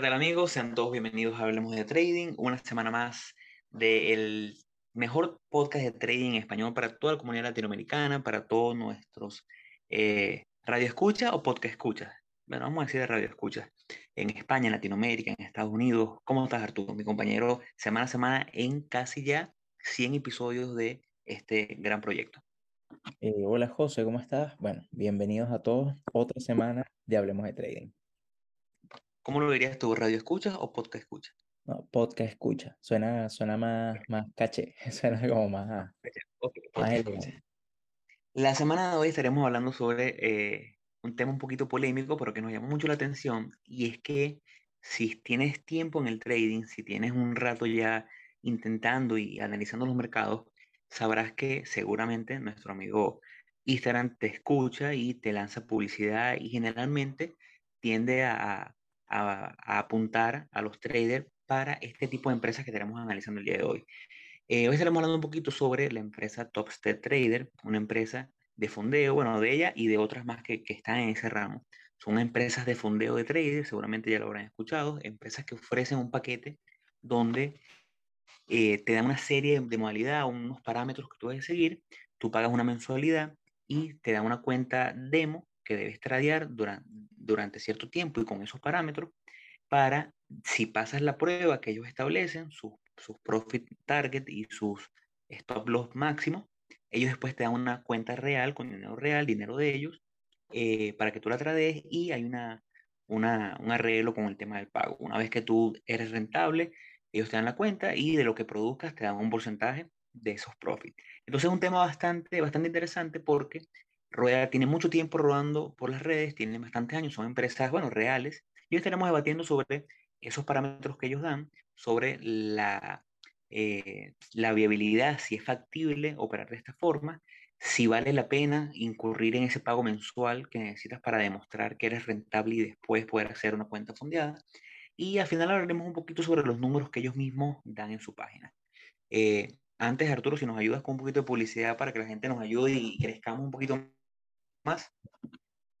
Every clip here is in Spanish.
¿qué tal amigos? Sean todos bienvenidos a Hablemos de Trading, una semana más del mejor podcast de trading en español para toda la comunidad latinoamericana, para todos nuestros eh, radio escucha o podcast escucha. Bueno, vamos a decir de radio escucha. En España, en Latinoamérica, en Estados Unidos. ¿Cómo estás, Arturo? Mi compañero semana a semana en casi ya 100 episodios de este gran proyecto. Eh, hola José, ¿cómo estás? Bueno, bienvenidos a todos. Otra semana de Hablemos de Trading. ¿Cómo lo dirías tú, radio escucha o podcast escucha? No, podcast escucha. Suena, suena más, más caché, suena como más, La semana de hoy estaremos hablando sobre eh, un tema un poquito polémico, pero que nos llama mucho la atención, y es que si tienes tiempo en el trading, si tienes un rato ya intentando y analizando los mercados, sabrás que seguramente nuestro amigo Instagram te escucha y te lanza publicidad y generalmente tiende a, a, apuntar a los traders para este tipo de empresas que tenemos analizando el día de hoy. Eh, hoy estaremos hablando un poquito sobre la empresa Topstead Trader, una empresa de fondeo, bueno, de ella y de otras más que, que están en ese ramo. Son empresas de fondeo de traders, seguramente ya lo habrán escuchado, empresas que ofrecen un paquete donde eh, te dan una serie de modalidades, unos parámetros que tú debes seguir, tú pagas una mensualidad y te dan una cuenta demo que debes tradear durante, cierto tiempo y con esos parámetros para, si pasas la prueba que ellos establecen, sus, sus profit target y sus stop loss máximos, ellos después te dan una cuenta real con dinero real, dinero de ellos, eh, para que tú la trades y hay una, una, un arreglo con el tema del pago. Una vez que tú eres rentable, ellos te dan la cuenta y de lo que produzcas te dan un porcentaje de esos profits. Entonces es un tema bastante, bastante interesante porque Rueda tiene mucho tiempo rodando por las redes, tiene bastantes años, son empresas, bueno, reales, y hoy estaremos debatiendo sobre esos parámetros que ellos dan, sobre la, eh, la viabilidad, si es factible operar de esta forma, si vale la pena incurrir en ese pago mensual que necesitas para demostrar que eres rentable y después poder hacer una cuenta fondeada. Y al final hablaremos un poquito sobre los números que ellos mismos dan en su página. Eh, antes, Arturo, si nos ayudas con un poquito de publicidad para que la gente nos ayude y crezcamos un poquito más?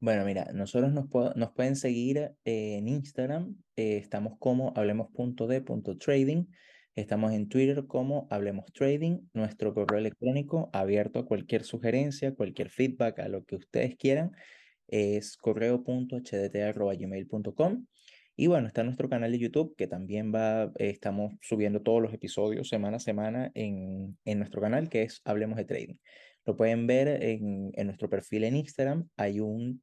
Bueno, mira, nosotros nos, nos pueden seguir eh, en Instagram, eh, estamos como hablemos.de.trading, estamos en Twitter como Hablemos Trading, nuestro correo electrónico abierto a cualquier sugerencia, cualquier feedback, a lo que ustedes quieran, es correo.hdt.gmail.com. Y bueno, está nuestro canal de YouTube que también va, estamos subiendo todos los episodios semana a semana en, en nuestro canal que es Hablemos de Trading. Lo pueden ver en, en nuestro perfil en Instagram. Hay un,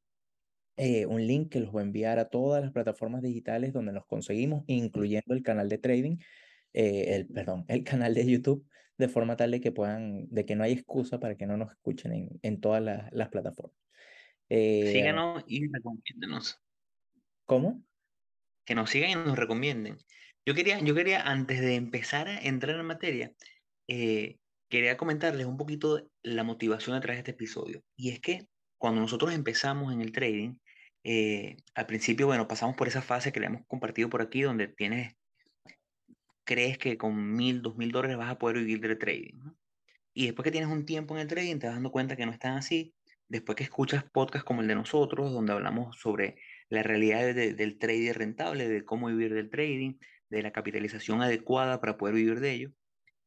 eh, un link que los va a enviar a todas las plataformas digitales donde nos conseguimos, incluyendo el canal de trading, eh, el, perdón, el canal de YouTube, de forma tal de que puedan, de que no hay excusa para que no nos escuchen en, en todas las, las plataformas. Eh, Síganos y recomiéndenos. ¿Cómo? Que nos sigan y nos recomienden. Yo quería, yo quería, antes de empezar a entrar en materia, eh, quería comentarles un poquito la motivación detrás de este episodio. Y es que cuando nosotros empezamos en el trading, eh, al principio, bueno, pasamos por esa fase que le hemos compartido por aquí, donde tienes, crees que con mil, dos mil dólares vas a poder vivir del trading. Y después que tienes un tiempo en el trading, te vas dando cuenta que no están así. Después que escuchas podcasts como el de nosotros, donde hablamos sobre la realidad del trading rentable, de cómo vivir del trading, de la capitalización adecuada para poder vivir de ello,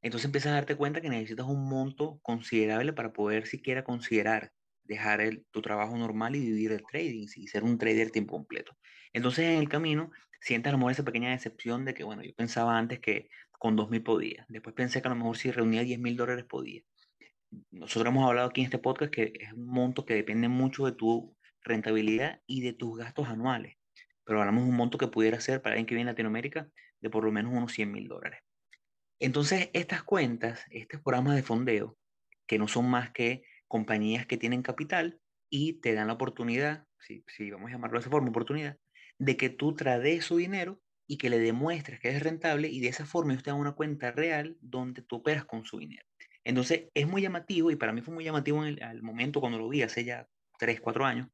entonces empiezas a darte cuenta que necesitas un monto considerable para poder siquiera considerar dejar el, tu trabajo normal y vivir el trading y ser un trader tiempo completo. Entonces en el camino sientes a lo mejor esa pequeña decepción de que, bueno, yo pensaba antes que con 2.000 podía. Después pensé que a lo mejor si reunía 10.000 dólares podía. Nosotros hemos hablado aquí en este podcast que es un monto que depende mucho de tu rentabilidad y de tus gastos anuales. Pero hablamos de un monto que pudiera ser para alguien que viene a Latinoamérica de por lo menos unos 100 mil dólares. Entonces, estas cuentas, estos programas de fondeo, que no son más que compañías que tienen capital y te dan la oportunidad, si, vamos a llamarlo de esa forma, oportunidad, de que tú trades su dinero y que le demuestres que es rentable y de esa forma ellos te dan una cuenta real donde tú operas con su dinero. Entonces, es muy llamativo y para mí fue muy llamativo en el al momento cuando lo vi hace ya 3, 4 años,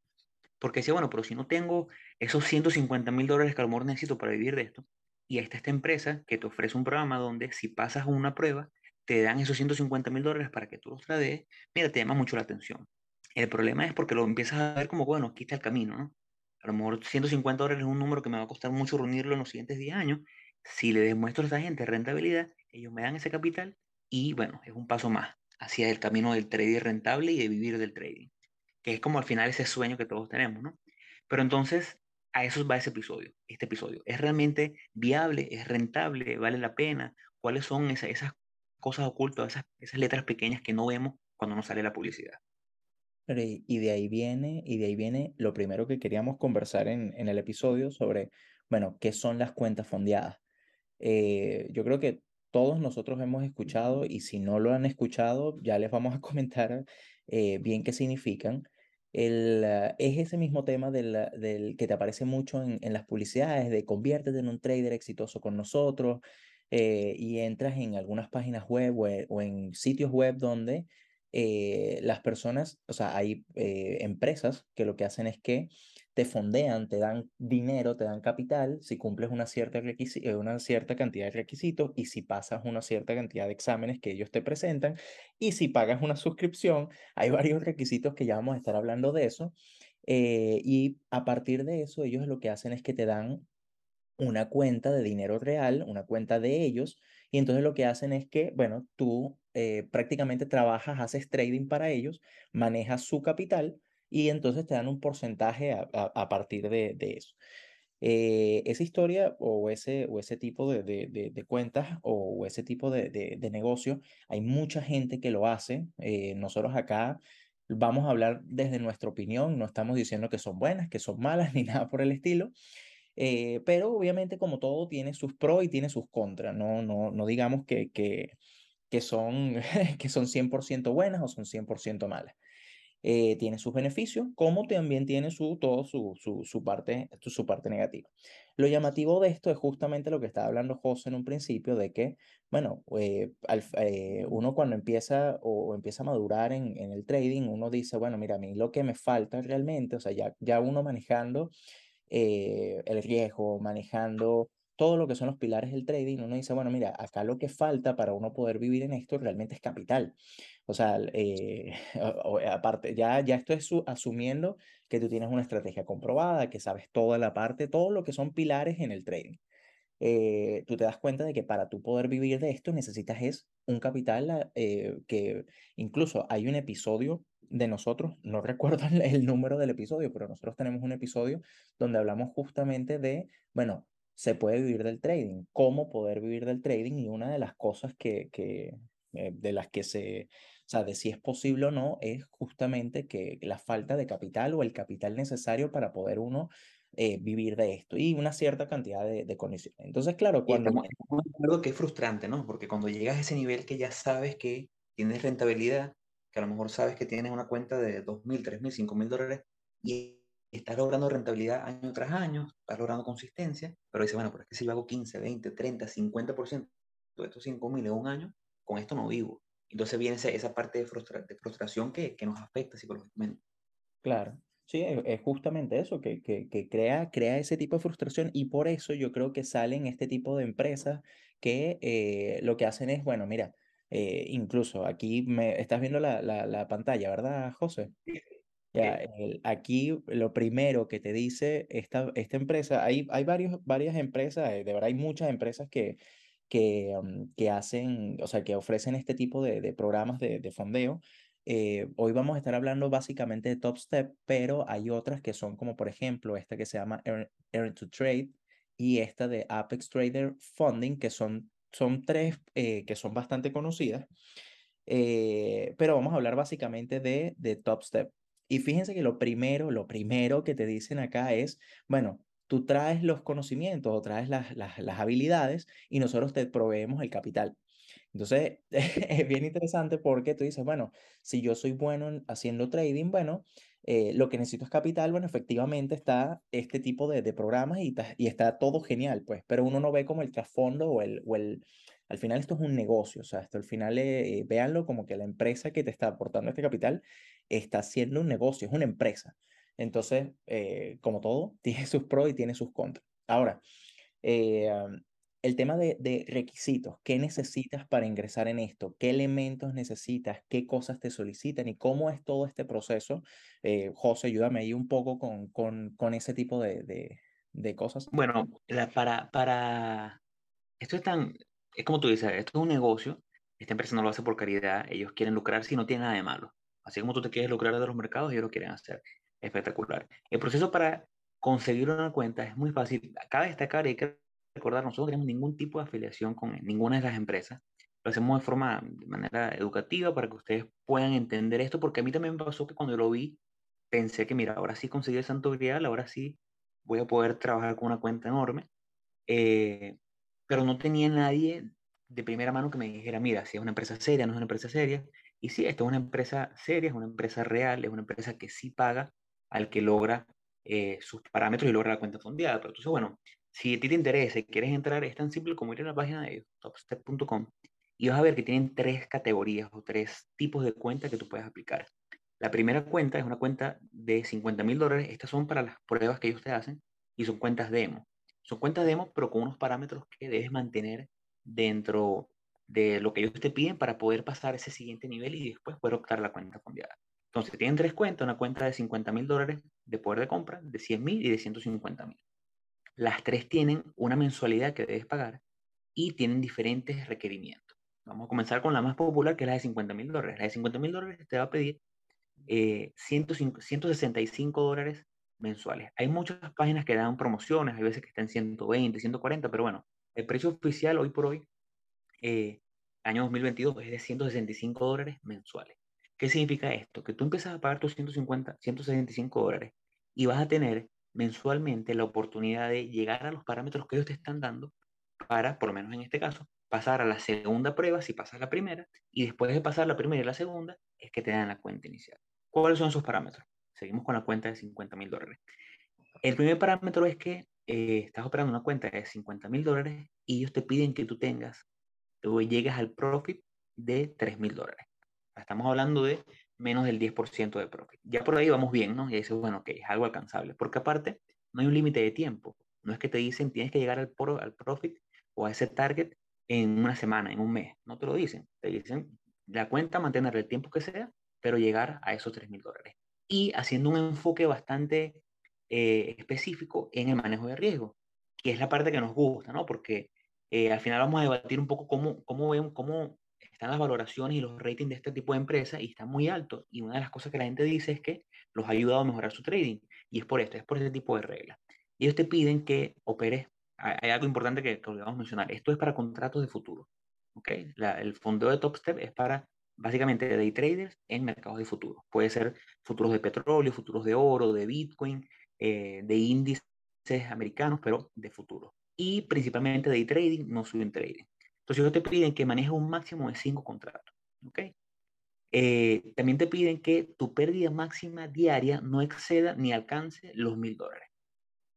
porque decía, bueno, pero si no tengo esos 150 mil dólares que a lo mejor necesito para vivir de esto, y está esta empresa que te ofrece un programa donde si pasas una prueba, te dan esos 150 mil dólares para que tú los tradees. Mira, te llama mucho la atención. El problema es porque lo empiezas a ver como, bueno, aquí está el camino, ¿no? A lo mejor 150 dólares es un número que me va a costar mucho reunirlo en los siguientes 10 años. Si le demuestro a esa gente rentabilidad, ellos me dan ese capital y bueno, es un paso más hacia el camino del trading rentable y de vivir del trading, que es como al final ese sueño que todos tenemos, ¿no? Pero entonces, a eso va ese episodio, este episodio. ¿Es realmente viable? ¿Es rentable? ¿Vale la pena? ¿Cuáles son esas, esas cosas ocultas, esas, esas letras pequeñas que no vemos cuando nos sale la publicidad? y de ahí viene, y de ahí viene lo primero que queríamos conversar en, en el episodio sobre, bueno, qué son las cuentas fondeadas. Eh, yo creo que todos nosotros hemos escuchado y si no lo han escuchado, ya les vamos a comentar eh, bien qué significan. Ah, es ese mismo tema del, del, que te aparece mucho en, en, las publicidades de conviértete en un trader exitoso con nosotros eh, y entras en algunas páginas web o, o en sitios web donde eh, las personas, o sea, hay eh, empresas que lo que hacen es que te fondean, te dan dinero, te dan capital si cumples una cierta, eh, una cierta cantidad de requisitos y si pasas una cierta cantidad de exámenes que ellos te presentan y si pagas una suscripción, hay varios requisitos que ya vamos a estar hablando de eso. y a partir de eso, ellos lo que hacen es que te dan una cuenta de dinero real, una cuenta de ellos, y entonces lo que hacen es que, bueno, tú eh, prácticamente trabajas, haces trading para ellos, manejas su capital y entonces te dan un porcentaje a, partir de, de eso. Eh, esa historia o ese, o ese tipo de, de, cuentas o, ese tipo de, de, negocio, hay mucha gente que lo hace. Eh, nosotros acá vamos a hablar desde nuestra opinión, no estamos diciendo que son buenas, que son malas, ni nada por el estilo. Eh, pero obviamente como todo tiene sus pros y tiene sus contras, no, no, no digamos que, que, que, son, que son 100% buenas o son 100% malas. Eh, tiene sus beneficios, como también tiene su, todo su, su, su, parte, su parte negativa. Lo llamativo de esto es justamente lo que estaba hablando José en un principio, de que, bueno, eh, al, uno cuando empieza o, empieza a madurar en, en, el trading, uno dice, bueno, mira, a mí lo que me falta realmente, o sea, ya, ya uno manejando eh, el riesgo, manejando todo lo que son los pilares del trading, uno dice, bueno, mira, acá lo que falta para uno poder vivir en esto realmente es capital. O sea, eh, aparte, ya, ya esto es asumiendo que tú tienes una estrategia comprobada, que sabes toda la parte, todo lo que son pilares en el trading. Eh, tú te das cuenta de que para tú poder vivir de esto necesitas es un capital que incluso hay un episodio de nosotros, no recuerdo el número del episodio, pero nosotros tenemos un episodio donde hablamos justamente de, bueno, se puede vivir del trading, cómo poder vivir del trading y una de las cosas que, que eh, de las que se, o sea, de si es posible o no, es justamente que la falta de capital o el capital necesario para poder uno eh, vivir de esto y una cierta cantidad de, de condiciones. Entonces, claro, cuando... Algo que es frustrante, ¿no? Porque cuando llegas a ese nivel que ya sabes que tienes rentabilidad, que a lo mejor sabes que tienes una cuenta de 2.000, 3.000, 5.000 dólares y estás logrando rentabilidad año tras año, estás logrando consistencia, pero dices, bueno, pero es que si yo hago 15, 20, 30, 50% de estos 5.000 en un año, con esto no vivo. Entonces viene esa, esa parte de, frustra, de frustración que, que, nos afecta psicológicamente. Claro, sí, es justamente eso, que, que, que, crea, crea ese tipo de frustración y por eso yo creo que salen este tipo de empresas que eh, lo que hacen es, bueno, mira, eh, incluso aquí me estás viendo la, la, la pantalla, ¿verdad, José? Ya, el, aquí lo primero que te dice esta, esta empresa, hay, hay varios, varias empresas, eh, de verdad hay muchas empresas que, que, um, que hacen, o sea, que ofrecen este tipo de, de programas de, de fondeo. Eh, hoy vamos a estar hablando básicamente de Top Step, pero hay otras que son como por ejemplo esta que se llama Earn, Earn to Trade y esta de Apex Trader Funding, que son son tres eh, que son bastante conocidas, eh, pero vamos a hablar básicamente de, de Top Step. Y fíjense que lo primero, lo primero que te dicen acá es, bueno, tú traes los conocimientos o traes las, las, las habilidades y nosotros te proveemos el capital. Entonces, es bien interesante porque tú dices, bueno, si yo soy bueno haciendo trading, bueno, eh, lo que necesito es capital, bueno, efectivamente está este tipo de, de programas y, y, está todo genial, pues, pero uno no ve como el trasfondo o el, o el, al final esto es un negocio, o sea, esto al final eh, véanlo como que la empresa que te está aportando este capital está haciendo un negocio, es una empresa. Entonces, eh, como todo, tiene sus pros y tiene sus contras. Ahora, eh, el tema de, de, requisitos, ¿qué necesitas para ingresar en esto? ¿Qué elementos necesitas? ¿Qué cosas te solicitan? ¿Y cómo es todo este proceso? Eh, José, ayúdame ahí un poco con, con, con ese tipo de, de, de cosas. Bueno, la, para, para, esto es tan, es como tú dices, esto es un negocio, esta empresa no lo hace por caridad, ellos quieren lucrar si no tiene nada de malo. Así como tú te quieres lucrar de los mercados, ellos lo quieren hacer. Espectacular. El proceso para conseguir una cuenta es muy fácil. Cabe destacar y hay que recordar, nosotros no tenemos ningún tipo de afiliación con ninguna de las empresas. Lo hacemos de forma, de manera educativa para que ustedes puedan entender esto, porque a mí también me pasó que cuando lo vi, pensé que, mira, ahora sí conseguí el santo grial, ahora sí voy a poder trabajar con una cuenta enorme. Eh, pero no tenía nadie de primera mano que me dijera, mira, si es una empresa seria, no es una empresa seria. Y sí, esto es una empresa seria, es una empresa real, es una empresa que sí paga al que logra eh, sus parámetros y logra la cuenta fondeada. Pero entonces, bueno, si a ti te interesa y quieres entrar, es tan simple como ir a la página de ellos, topstep.com, y vas a ver que tienen tres categorías o tres tipos de cuenta que tú puedes aplicar. La primera cuenta es una cuenta de 50 mil dólares. Estas son para las pruebas que ellos te hacen y son cuentas demo. Son cuentas demo, pero con unos parámetros que debes mantener dentro de lo que ellos te piden para poder pasar ese siguiente nivel y después poder optar la cuenta fondeada. Entonces, tienen tres cuentas, una cuenta de 50 mil dólares de poder de compra, de 100 mil y de 150 mil. Las tres tienen una mensualidad que debes pagar y tienen diferentes requerimientos. Vamos a comenzar con la más popular, que es la de 50 mil dólares. La de 50 mil dólares te va a pedir eh, 165 dólares mensuales. Hay muchas páginas que dan promociones, hay veces que están 120, 140, pero bueno, el precio oficial hoy por hoy, eh, año 2022, es de 165 dólares mensuales. ¿Qué significa esto? Que tú empiezas a pagar tus 150, 165 dólares y vas a tener mensualmente la oportunidad de llegar a los parámetros que ellos te están dando para, por lo menos en este caso, pasar a la segunda prueba si pasas la primera y después de pasar la primera y la segunda es que te dan la cuenta inicial. ¿Cuáles son esos parámetros? Seguimos con la cuenta de 50 mil dólares. El primer parámetro es que eh, estás operando una cuenta de 50 mil dólares y ellos te piden que tú tengas o llegues al profit de 3 mil dólares. Estamos hablando de menos del 10% de profit. Ya por ahí vamos bien, ¿no? Y dices, bueno, que es algo alcanzable, porque aparte no hay un límite de tiempo. No es que te dicen tienes que llegar al, pro, al profit o a ese target en una semana, en un mes. No te lo dicen. Te dicen la cuenta, mantener el tiempo que sea, pero llegar a esos 3 mil dólares. Y haciendo un enfoque bastante eh, específico en el manejo de riesgo, que es la parte que nos gusta, ¿no? Porque eh, al final vamos a debatir un poco cómo, cómo, ven, cómo están las valoraciones y los ratings de este tipo de empresas y están muy altos. Y una de las cosas que la gente dice es que los ha ayudado a mejorar su trading. Y es por esto, es por este tipo de reglas. Y ellos te piden que operes. Hay algo importante que, que olvidamos mencionar. Esto es para contratos de futuro. ¿okay? La, el fondeo de Top Step es para básicamente day traders en mercados de futuro. Puede ser futuros de petróleo, futuros de oro, de Bitcoin, eh, de índices americanos, pero de futuro. Y principalmente day trading, no swing trading. Entonces ellos te piden que manejes un máximo de cinco contratos. ¿ok? Eh, también te piden que tu pérdida máxima diaria no exceda ni alcance los mil dólares.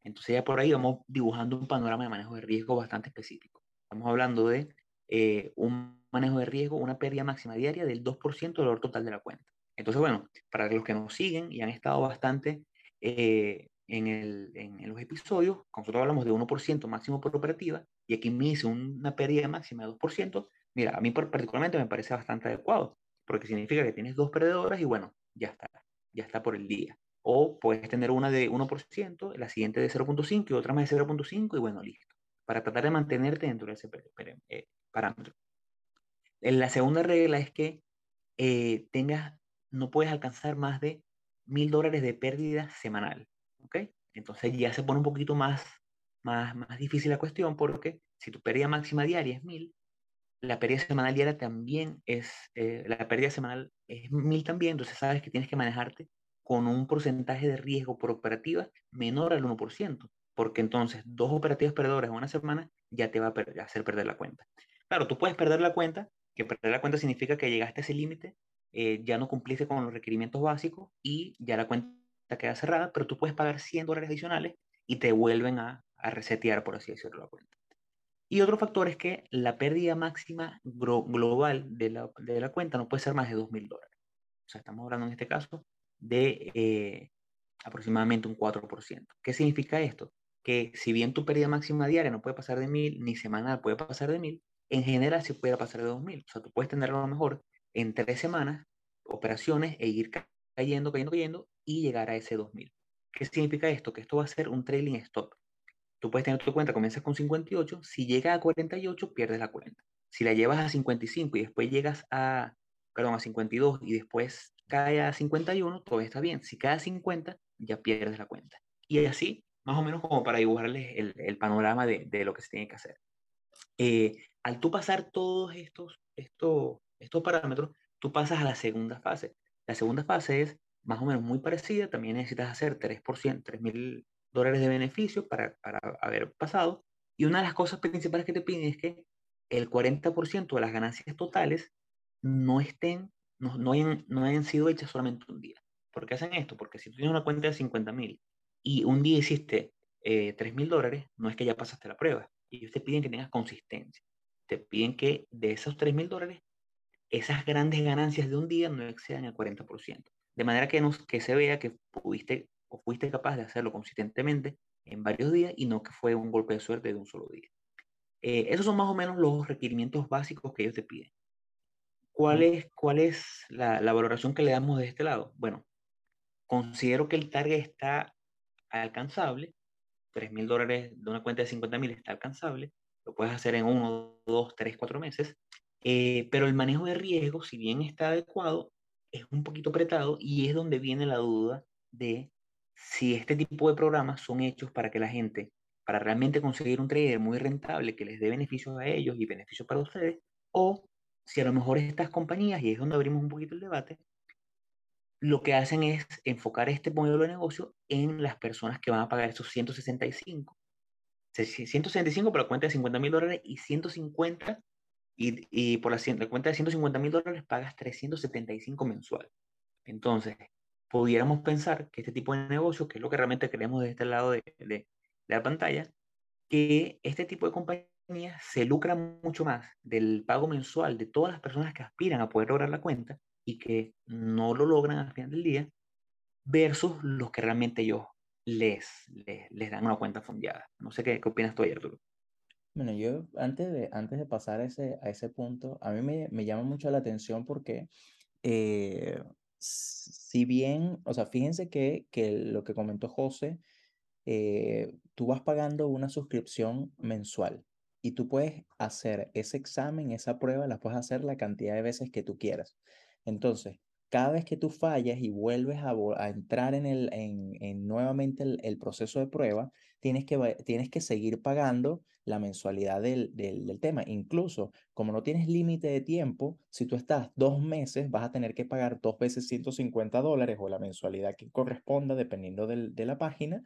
Entonces ya por ahí vamos dibujando un panorama de manejo de riesgo bastante específico. Estamos hablando de eh, un manejo de riesgo, una pérdida máxima diaria del 2% del valor total de la cuenta. Entonces, bueno, para los que nos siguen y han estado bastante eh, en, los episodios, nosotros hablamos de 1% máximo por operativa, y aquí me dice una pérdida máxima de 2%, mira, a mí particularmente me parece bastante adecuado, porque significa que tienes dos perdedoras y bueno, ya está, ya está por el día. O puedes tener una de 1%, la siguiente de 0.5 y otra más de 0.5 y bueno, listo. Para tratar de mantenerte dentro de ese eh, parámetro. La segunda regla es que eh, tengas, no puedes alcanzar más de mil dólares de pérdida semanal. ¿Ok? Entonces ya se pone un poquito más más, más difícil la cuestión porque si tu pérdida máxima diaria es 1000, la pérdida semanal diaria también es, eh, la pérdida semanal es 1000 también, entonces sabes que tienes que manejarte con un porcentaje de riesgo por operativa menor al 1%, porque entonces dos operativas perdedoras en una semana ya te va a, hacer perder la cuenta. Claro, tú puedes perder la cuenta, que perder la cuenta significa que llegaste a ese límite, eh, ya no cumpliste con los requerimientos básicos y ya la cuenta queda cerrada, pero tú puedes pagar 100 dólares adicionales y te vuelven a, a resetear, por así decirlo, la cuenta. Y otro factor es que la pérdida máxima global de la, de la, cuenta no puede ser más de 2.000 dólares. O sea, estamos hablando en este caso de eh, aproximadamente un 4%. ¿Qué significa esto? Que si bien tu pérdida máxima diaria no puede pasar de 1000, ni semanal puede pasar de 1000, en general sí puede pasar de 2000. O sea, tú puedes tener a lo mejor en tres semanas operaciones e ir cayendo, cayendo, cayendo y llegar a ese 2000. ¿Qué significa esto? Que esto va a ser un trailing stop. Tú puedes tener tu cuenta, comienzas con 58, si llega a 48, pierdes la cuenta. Si la llevas a 55 y después llegas a, perdón, a 52 y después cae a 51, todo está bien. Si cae a 50, ya pierdes la cuenta. Y así, más o menos como para dibujarles el, el panorama de, de, lo que se tiene que hacer. Eh, al tú pasar todos estos, estos, estos parámetros, tú pasas a la segunda fase. La segunda fase es más o menos muy parecida, también necesitas hacer 3%, 3 mil dólares de beneficio para, para haber pasado. Y una de las cosas principales que te piden es que el 40% de las ganancias totales no estén, no, no, hayan, no hayan sido hechas solamente un día. ¿Por qué hacen esto? Porque si tú tienes una cuenta de 50 mil y un día hiciste eh, 3 mil dólares, no es que ya pasaste la prueba. Ellos te piden que tengas consistencia. Te piden que de esos 3 mil dólares, esas grandes ganancias de un día no excedan el 40%. De manera que, nos, que se vea que pudiste o fuiste capaz de hacerlo consistentemente en varios días y no que fue un golpe de suerte de un solo día. Eh, esos son más o menos los requerimientos básicos que ellos te piden. ¿Cuál es, cuál es la, la valoración que le damos de este lado? Bueno, considero que el target está alcanzable, 3 mil dólares de una cuenta de 50 mil está alcanzable, lo puedes hacer en uno, dos, tres, cuatro meses, eh, pero el manejo de riesgo, si bien está adecuado, es un poquito apretado y es donde viene la duda de si este tipo de programas son hechos para que la gente, para realmente conseguir un trader muy rentable que les dé beneficios a ellos y beneficios para ustedes, o si a lo mejor estas compañías, y es donde abrimos un poquito el debate, lo que hacen es enfocar este modelo de negocio en las personas que van a pagar esos 165. 165 por la cuenta de 50 mil dólares y 150 y, y por la, la, cuenta de 150 mil dólares pagas 375 mensual. Entonces, pudiéramos pensar que este tipo de negocio, que es lo que realmente queremos de este lado de, de, de la pantalla, que este tipo de compañías se lucran mucho más del pago mensual de todas las personas que aspiran a poder lograr la cuenta y que no lo logran al final del día, versus los que realmente ellos les, les, les dan una cuenta fondeada. No sé qué, qué opinas tú, Arturo. Bueno, yo antes de, antes de pasar a ese, a ese punto, a mí me, me llama mucho la atención porque eh, si bien, o sea, fíjense que, que lo que comentó José, eh, tú vas pagando una suscripción mensual y tú puedes hacer ese examen, esa prueba, la puedes hacer la cantidad de veces que tú quieras. Entonces, cada vez que tú fallas y vuelves a, entrar en, el, en, en nuevamente el, el, proceso de prueba, tienes que, tienes que seguir pagando la mensualidad del, del, del tema. Incluso, como no tienes límite de tiempo, si tú estás dos meses, vas a tener que pagar dos veces 150 dólares o la mensualidad que corresponda, dependiendo del, de la página,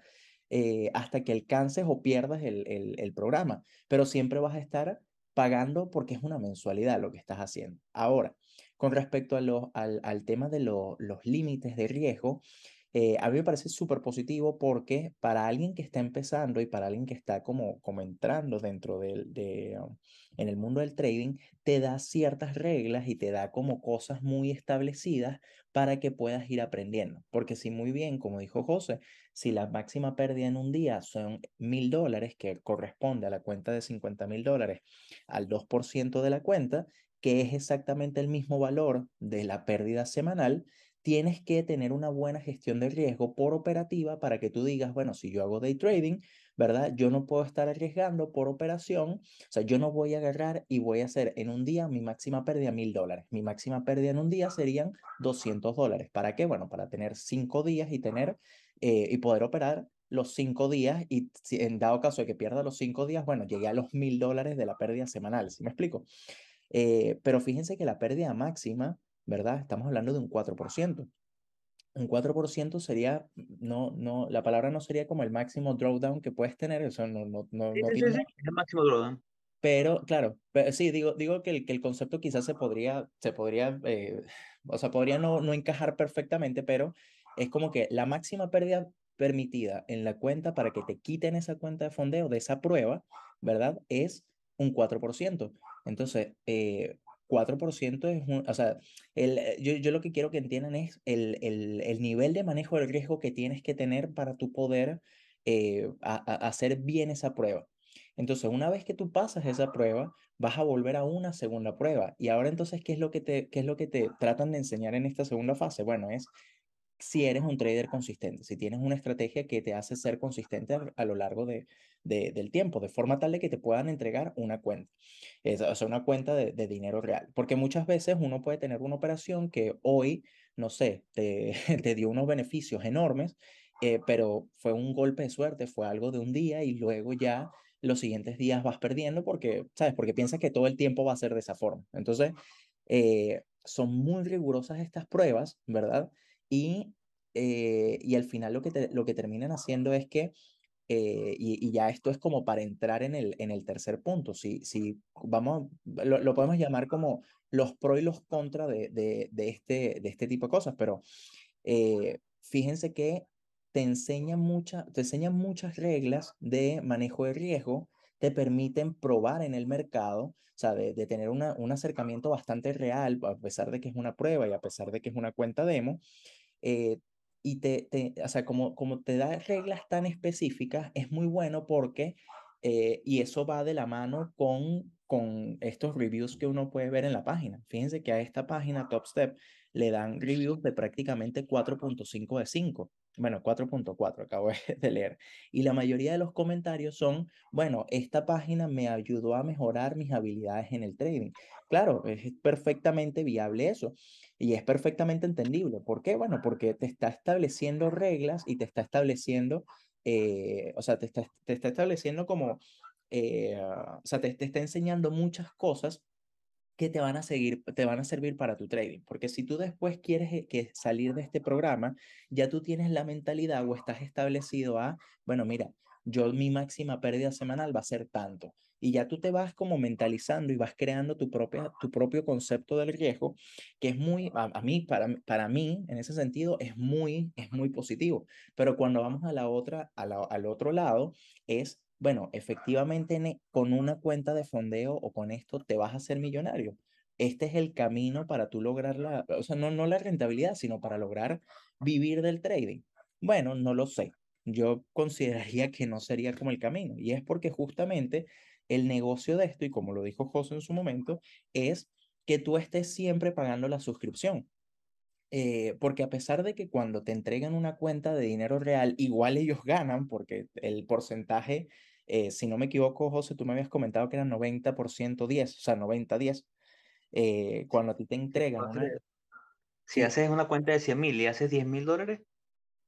eh, hasta que alcances o pierdas el, el, el programa. Pero siempre vas a estar pagando porque es una mensualidad lo que estás haciendo. Ahora, con respecto al, tema de lo, los límites de riesgo, eh, a mí me parece súper positivo porque para alguien que está empezando y para alguien que está como, entrando dentro de, um, en el mundo del trading, te da ciertas reglas y te da como cosas muy establecidas para que puedas ir aprendiendo. Porque si muy bien, como dijo José, si la máxima pérdida en un día son mil dólares, que corresponde a la cuenta de 50 mil dólares, al 2% de la cuenta, que es exactamente el mismo valor de la pérdida semanal, tienes que tener una buena gestión de riesgo por operativa para que tú digas, bueno, si yo hago day trading, ¿verdad? Yo no puedo estar arriesgando por operación, o sea, yo no voy a agarrar y voy a hacer en un día mi máxima pérdida mil dólares. Mi máxima pérdida en un día serían 200 dólares. ¿Para qué? Bueno, para tener cinco días y tener eh, y poder operar los cinco días y en dado caso de que pierda los cinco días, bueno, llegué a los mil dólares de la pérdida semanal, ¿sí me explico? Eh, pero fíjense que la pérdida máxima ¿verdad? Estamos hablando de un 4%. Un 4% sería, no, no, la palabra no sería como el máximo drawdown que puedes tener, eso no, no, no, sí, no sí, tiene... sí, el máximo drawdown. Pero, claro, pero, sí, digo, digo que, el, que el concepto quizás se podría, se podría, eh, o sea, podría no, no encajar perfectamente, pero es como que la máxima pérdida permitida en la cuenta para que te quiten esa cuenta de fondeo de esa prueba, ¿verdad? Es un 4%. Entonces, eh, 4% es un, o sea, el, eh, yo, yo lo que quiero que entiendan es el, el, el nivel de manejo del riesgo que tienes que tener para tu poder eh, a, hacer bien esa prueba. Entonces, una vez que tú pasas esa prueba, vas a volver a una segunda prueba. Y ahora entonces, ¿qué es lo que te, qué es lo que te tratan de enseñar en esta segunda fase? Bueno, es si eres un trader consistente, si tienes una estrategia que te hace ser consistente a, lo largo de, del tiempo, de forma tal de que te puedan entregar una cuenta, o sea, una cuenta de, dinero real. Porque muchas veces uno puede tener una operación que hoy, no sé, te, te dio unos beneficios enormes, eh, pero fue un golpe de suerte, fue algo de un día y luego ya los siguientes días vas perdiendo porque, ¿sabes? Porque piensas que todo el tiempo va a ser de esa forma. Entonces, eh, son muy rigurosas estas pruebas, ¿verdad? Y, eh, y al final lo que, lo que terminan haciendo es que, eh, y, ya esto es como para entrar en el, en el tercer punto, si, si vamos, lo, lo podemos llamar como los pros y los contras de, de, de, este, de este tipo de cosas, pero fíjense que te enseñan, mucha, te muchas reglas de manejo de riesgo, te permiten probar en el mercado, o sea, de, tener una, un acercamiento bastante real, a pesar de que es una prueba y a pesar de que es una cuenta demo. Eh, y te, te, o sea, como, como te da reglas tan específicas, es muy bueno porque, eh, y eso va de la mano con, con estos reviews que uno puede ver en la página. Fíjense que a esta página Top Step le dan reviews de prácticamente 4.5 de 5 bueno, 4.4 acabo de leer. Y la mayoría de los comentarios son, bueno, esta página me ayudó a mejorar mis habilidades en el trading. Claro, es perfectamente viable eso y es perfectamente entendible. ¿Por qué? Bueno, porque te está estableciendo reglas y te está estableciendo, eh, o sea, te está, te está estableciendo como, eh, o sea, te, está enseñando muchas cosas que te van a seguir, te van a servir para tu trading. Porque si tú después quieres eh, que salir de este programa, ya tú tienes la mentalidad o estás establecido a, bueno, mira, yo mi máxima pérdida semanal va a ser tanto. Y ya tú te vas como mentalizando y vas creando tu, propia, tu propio concepto del riesgo, que es muy, a, mí, para, para mí, en ese sentido, es muy, es muy positivo. Pero cuando vamos a la otra, al otro lado, es bueno, efectivamente con una cuenta de fondeo o con esto te vas a hacer millonario. Este es el camino para tú lograr la, o sea, no, no la rentabilidad, sino para lograr vivir del trading. Bueno, no lo sé. Yo consideraría que no sería como el camino. Y es porque justamente el negocio de esto, y como lo dijo José en su momento, es que tú estés siempre pagando la suscripción. Eh, porque a pesar de que cuando te entregan una cuenta de dinero real, igual ellos ganan, porque el porcentaje eh, si no me equivoco, José, tú me habías comentado que era 90% 10, o sea, 90-10. Eh, cuando a ti te entregan Si haces una cuenta de 100 mil y haces 10 mil dólares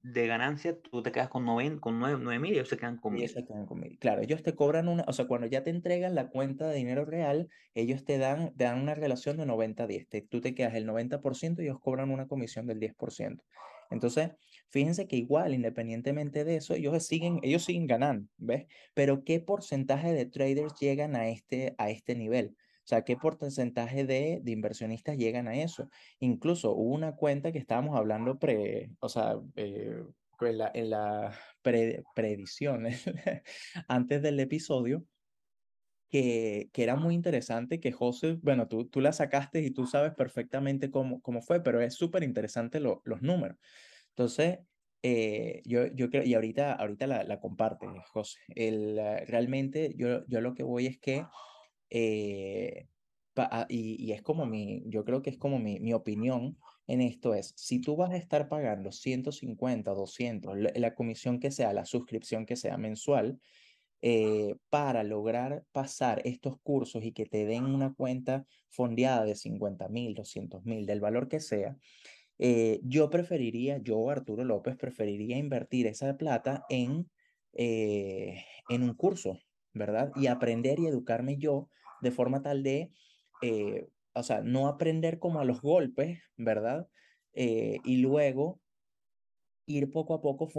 de ganancia, tú te quedas con 9, con 9, mil y ellos se quedan con mil. Claro, ellos te cobran una, o sea, cuando ya te entregan la cuenta de dinero real, ellos te dan, te dan una relación de 90-10. Tú te quedas el 90% y ellos cobran una comisión del 10%. Entonces, fíjense que igual, independientemente de eso, ellos siguen, ellos siguen ganando, ¿ves? Pero ¿qué porcentaje de traders llegan a este, a este nivel? O sea, ¿qué porcentaje de, de, inversionistas llegan a eso? Incluso hubo una cuenta que estábamos hablando pre, o sea, eh, en la, en la predicción antes del episodio, que, que, era muy interesante, que José, bueno, tú, tú la sacaste y tú sabes perfectamente cómo, cómo fue, pero es súper interesante los números. Entonces, eh, yo, yo creo, y ahorita, ahorita la, la comparte, José. El, realmente yo, yo lo que voy es que, eh, ah, y, y, es como mi, yo creo que es como mi, mi opinión en esto es, si tú vas a estar pagando 150, 200, la, la comisión que sea, la suscripción que sea mensual, eh, para lograr pasar estos cursos y que te den una cuenta fondeada de 50 mil, 200 mil, del valor que sea, eh, yo preferiría, yo Arturo López, preferiría invertir esa plata en, eh, en un curso, ¿verdad? Y aprender y educarme yo de forma tal de, o sea, no aprender como a los golpes, ¿verdad? y luego ir poco a poco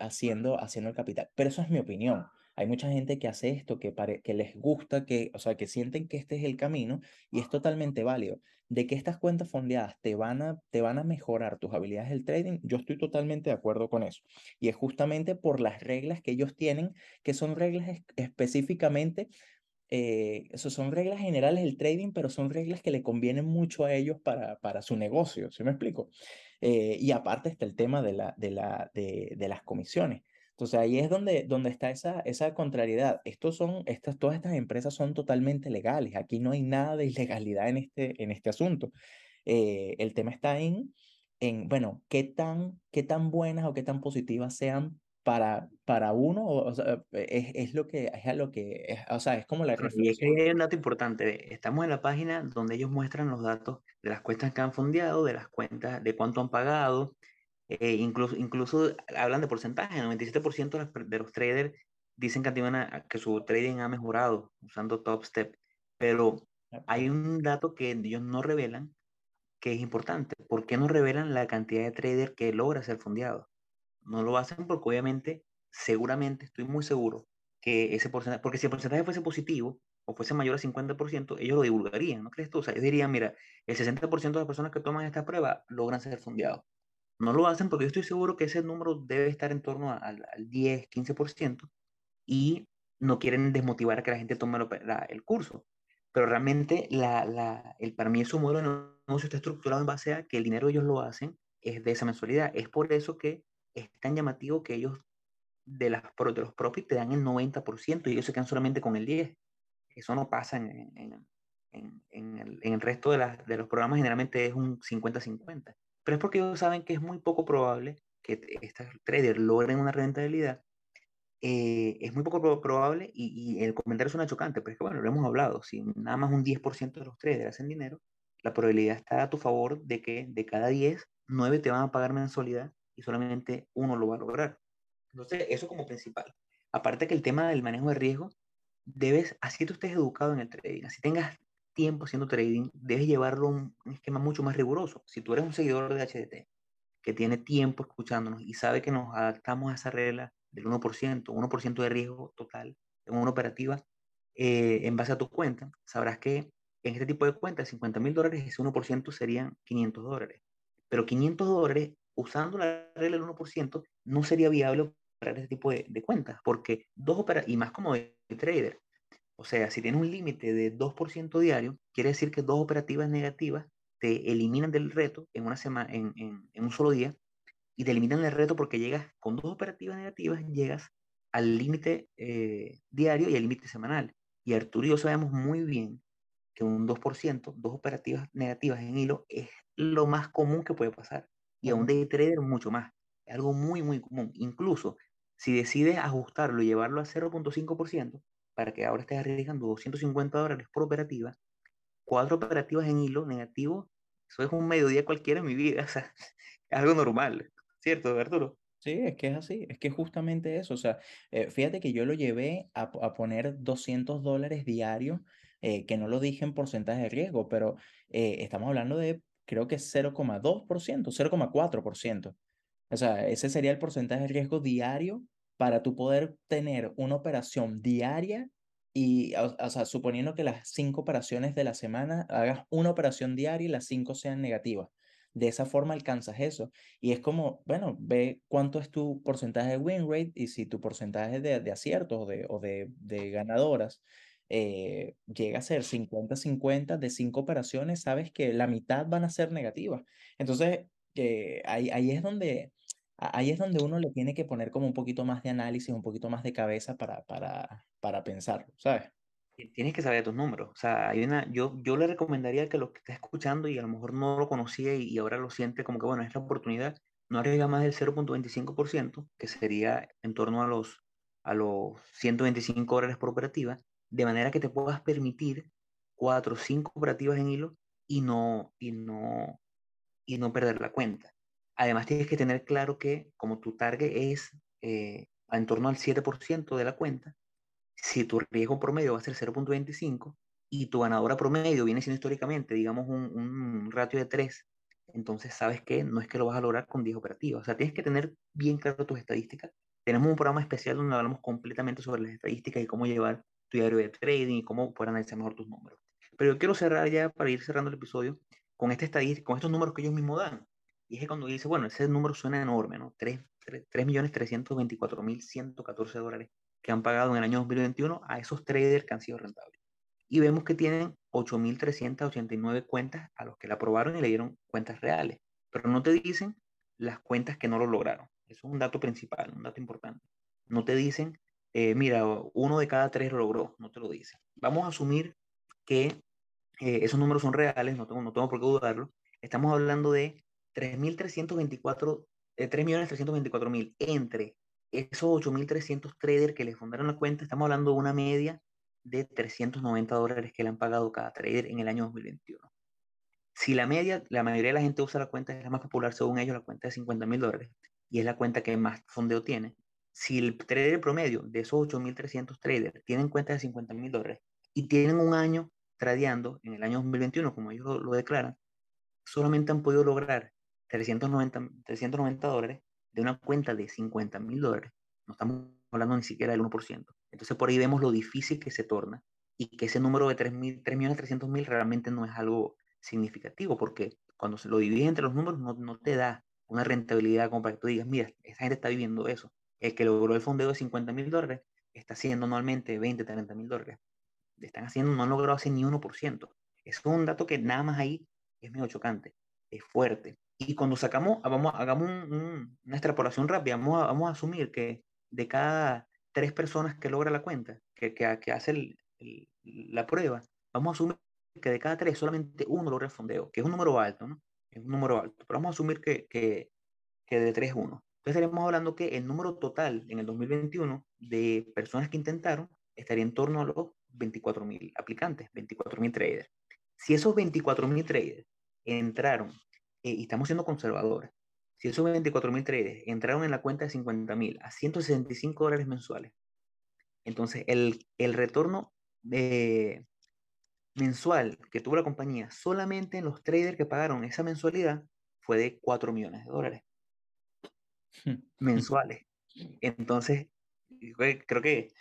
haciendo, haciendo el capital. Pero eso es mi opinión. Hay mucha gente que hace esto, que, que les gusta, que, o sea, que sienten que este es el camino y es totalmente válido. De que estas cuentas fondeadas te van a, te van a mejorar tus habilidades del trading, yo estoy totalmente de acuerdo con eso. Y es justamente por las reglas que ellos tienen, que son reglas específicamente eh, eso son reglas generales del trading, pero son reglas que le convienen mucho a ellos para, para su negocio, ¿sí me explico? Eh, y aparte está el tema de, la, de, la, de, de las comisiones. Entonces ahí es donde, donde está esa, esa contrariedad. Estos son, estas, todas estas empresas son totalmente legales. Aquí no hay nada de ilegalidad en este, en este asunto. Eh, el tema está en, en, bueno, qué tan, qué tan buenas o qué tan positivas sean para, para uno, o, sea, es, es, lo que, es a lo que, es, o sea, es como la. Y es que hay un dato importante, estamos en la página donde ellos muestran los datos de las cuentas que han fondeado, de las cuentas, de cuánto han pagado, eh, incluso, incluso hablan de porcentaje, el 97% de los traders dicen que, que su trading ha mejorado usando Top Step, pero hay un dato que ellos no revelan que es importante. ¿Por qué no revelan la cantidad de traders que logra ser fondeado? No lo hacen porque obviamente, seguramente, estoy muy seguro que ese porcentaje, porque si el porcentaje fuese positivo o fuese mayor a 50%, ellos lo divulgarían, ¿no crees tú? O sea, ellos dirían, mira, el 60% de las personas que toman esta prueba logran ser fondeados. No lo hacen porque yo estoy seguro que ese número debe estar en torno al, 10, 15% y no quieren desmotivar a que la gente tome el curso. Pero realmente la, la, el, para mí su modelo de negocio está estructurado en base a que el dinero ellos lo hacen es de esa mensualidad. Es por eso que es tan llamativo que ellos de, las, de los profits te dan el 90% y ellos se quedan solamente con el 10%. Eso no pasa en, en, en, en el, el, resto de, los programas, generalmente es un 50-50 pero es porque ellos saben que es muy poco probable que estos traders logren una rentabilidad. Eh, es muy poco probable y, el comentario suena chocante, pero es que bueno, lo hemos hablado, si nada más un 10% de los traders hacen dinero, la probabilidad está a tu favor de que de cada 10, 9 te van a pagar mensualidad y solamente uno lo va a lograr. Entonces, eso como principal. Aparte que el tema del manejo de riesgo, debes, así tú estés educado en el trading, así tengas tiempo haciendo trading, debes llevarlo a un esquema mucho más riguroso. Si tú eres un seguidor de HDT que tiene tiempo escuchándonos y sabe que nos adaptamos a esa regla del 1%, 1% de riesgo total en una operativa, eh, en base a tu cuenta, sabrás que en este tipo de cuentas, 50 mil dólares, ese 1% serían 500 dólares. Pero 500 dólares, usando la regla del 1%, no sería viable para este tipo de, cuentas, porque dos operativas, y más como de trader, o sea, si tienes un límite de 2% diario, quiere decir que dos operativas negativas te eliminan del reto en, una semana, en, un solo día y te eliminan del reto porque llegas con dos operativas negativas, llegas al límite eh, diario y al límite semanal. Y Arturo y yo sabemos muy bien que un 2%, dos operativas negativas en hilo, es lo más común que puede pasar. Y a un day trader mucho más. Es algo muy, muy común. Incluso si decides ajustarlo y llevarlo a 0.5%, para que ahora estés arriesgando 250 dólares por operativa, cuatro operativas en hilo negativo, eso es un mediodía cualquiera en mi vida, o sea, es algo normal, ¿cierto, Arturo? Sí, es que es así, es que justamente eso, o sea, eh, fíjate que yo lo llevé a, a poner 200 dólares diarios, eh, que no lo dije en porcentaje de riesgo, pero eh, estamos hablando de creo que 0,2%, 0,4%. O sea, ese sería el porcentaje de riesgo diario para tú poder tener una operación diaria y, o, sea, suponiendo que las cinco operaciones de la semana hagas una operación diaria y las cinco sean negativas. De esa forma alcanzas eso. Y es como, bueno, ve cuánto es tu porcentaje de win rate y si tu porcentaje de, de aciertos o de, o de, de ganadoras eh, llega a ser 50-50 de cinco operaciones, sabes que la mitad van a ser negativas. Entonces, eh, ahí, ahí es donde ahí es donde uno le tiene que poner como un poquito más de análisis, un poquito más de cabeza para, para, para pensar, ¿sabes? Tienes que saber tus números. O sea, hay una, yo, yo le recomendaría que lo que está escuchando y a lo mejor no lo conocía y, ahora lo siente como que, bueno, es la oportunidad, no arriesga más del 0.25%, que sería en torno a los, a los 125 dólares por operativa, de manera que te puedas permitir cuatro o cinco operativas en hilo y no, y no, y no perder la cuenta. Además, tienes que tener claro que como tu target es eh, en torno al 7% de la cuenta, si tu riesgo promedio va a ser 0.25 y tu ganadora promedio viene siendo históricamente, digamos, un, un ratio de 3, entonces sabes que no es que lo vas a lograr con 10 operativas. O sea, tienes que tener bien claro tus estadísticas. Tenemos un programa especial donde hablamos completamente sobre las estadísticas y cómo llevar tu diario de trading y cómo poder analizar mejor tus números. Pero yo quiero cerrar ya, para ir cerrando el episodio, con, esta estadística, con estos números que ellos mismos dan. Y es que cuando dice, bueno, ese número suena enorme, ¿no? 3.324.114 dólares que han pagado en el año 2021 a esos traders que han sido rentables. Y vemos que tienen 8.389 cuentas a los que la aprobaron y le dieron cuentas reales. Pero no te dicen las cuentas que no lo lograron. Eso es un dato principal, un dato importante. no te dicen, eh, mira, uno de cada tres lo logró, no te lo dicen. Vamos a asumir que eh, esos números son reales, no tengo, no tengo por qué dudarlo. Estamos hablando de 3.324, eh, 3.324.000 entre esos 8.300 traders que le fundaron la cuenta, estamos hablando de una media de 390 dólares que le han pagado cada trader en el año 2021. Si la media, la mayoría de la gente usa la cuenta, es la más popular según ellos, la cuenta de 50 mil dólares, y es la cuenta que más fondeo tiene. Si el trader promedio de esos 8.300 traders tienen cuenta de 50 mil dólares y tienen un año tradeando en el año 2021, como ellos lo, lo declaran, solamente han podido lograr 390, 390 dólares de una cuenta de 50 mil dólares. No estamos hablando ni siquiera del 1%. Entonces por ahí vemos lo difícil que se torna y que ese número de 3.300.000 realmente no es algo significativo porque cuando se lo divides entre los números no, no, te da una rentabilidad como para que tú digas, mira, esa gente está viviendo eso. El que logró el fondeo de 50 mil dólares está haciendo anualmente 20, 30 mil dólares. Están haciendo, no han logrado hacer ni 1%. Eso es un dato que nada más ahí es medio chocante, es fuerte. Y cuando sacamos, vamos, hagamos un, una extrapolación rápida, vamos a, vamos asumir que de cada tres personas que logra la cuenta, que, hace la prueba, vamos a asumir que de cada tres solamente uno logra el fondeo, que es un número alto, ¿no? Es un número alto, pero vamos a asumir que de tres uno. Entonces estaremos hablando que el número total en el 2021 de personas que intentaron estaría en torno a los 24.000 aplicantes, 24.000 traders. Si esos 24.000 traders entraron, eh, y estamos siendo conservadores, si esos 24.000 traders entraron en la cuenta de 50.000 a 165 dólares mensuales, entonces el, el retorno de, mensual que tuvo la compañía solamente en los traders que pagaron esa mensualidad fue de 4 millones de dólares mensuales. Entonces, creo que,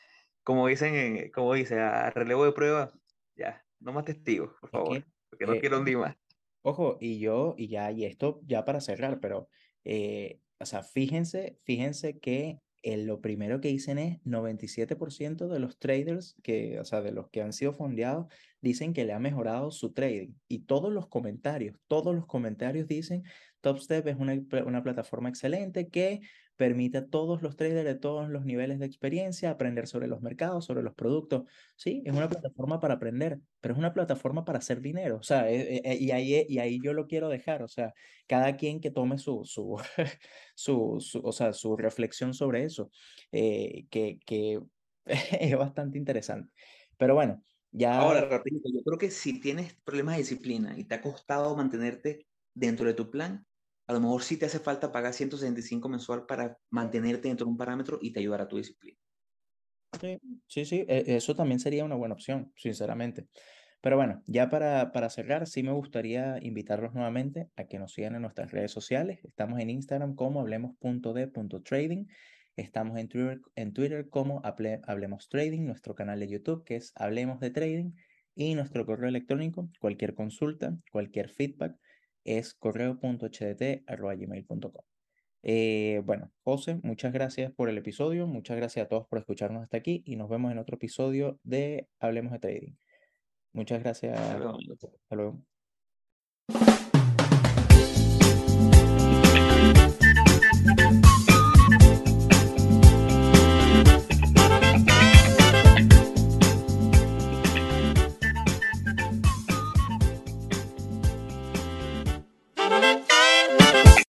como dicen, como dice, a relevo de prueba, ya, no más testigos, por favor, porque no eh, quiero hundir más. Ojo, y yo, y ya, y esto ya para cerrar, pero, eh, o sea, fíjense, fíjense que lo primero que dicen es 97% de los traders, que, o sea, de los que han sido fondeados, dicen que le ha mejorado su trading. Y todos los comentarios, todos los comentarios dicen, TopStep es una, una plataforma excelente que permite a todos los traders de todos los niveles de experiencia aprender sobre los mercados, sobre los productos. Sí, es una plataforma para aprender, pero es una plataforma para hacer dinero. O sea, eh, eh, y, ahí, y ahí yo lo quiero dejar. O sea, cada quien que tome su, su, su, o sea, su reflexión sobre eso, eh, que, que es bastante interesante. Pero bueno, ya... Ahora, rapidito, yo creo que si tienes problemas de disciplina y te ha costado mantenerte dentro de tu plan, a lo mejor sí te hace falta pagar 165 mensual para mantenerte dentro de un parámetro y te ayudar a tu disciplina. Sí, sí, sí, e, eso también sería una buena opción, sinceramente. Pero bueno, ya para, para cerrar, sí me gustaría invitarlos nuevamente a que nos sigan en nuestras redes sociales. Estamos en Instagram como hablemos.d.trading. Estamos en Twitter, en Twitter como Hablemos Trading, nuestro canal de YouTube que es Hablemos de Trading y nuestro correo electrónico, cualquier consulta, cualquier feedback es correo.hdt.gmail.com. Eh, bueno, José, muchas gracias por el episodio, muchas gracias a todos por escucharnos hasta aquí y nos vemos en otro episodio de Hablemos de Trading. Muchas gracias. Hasta luego.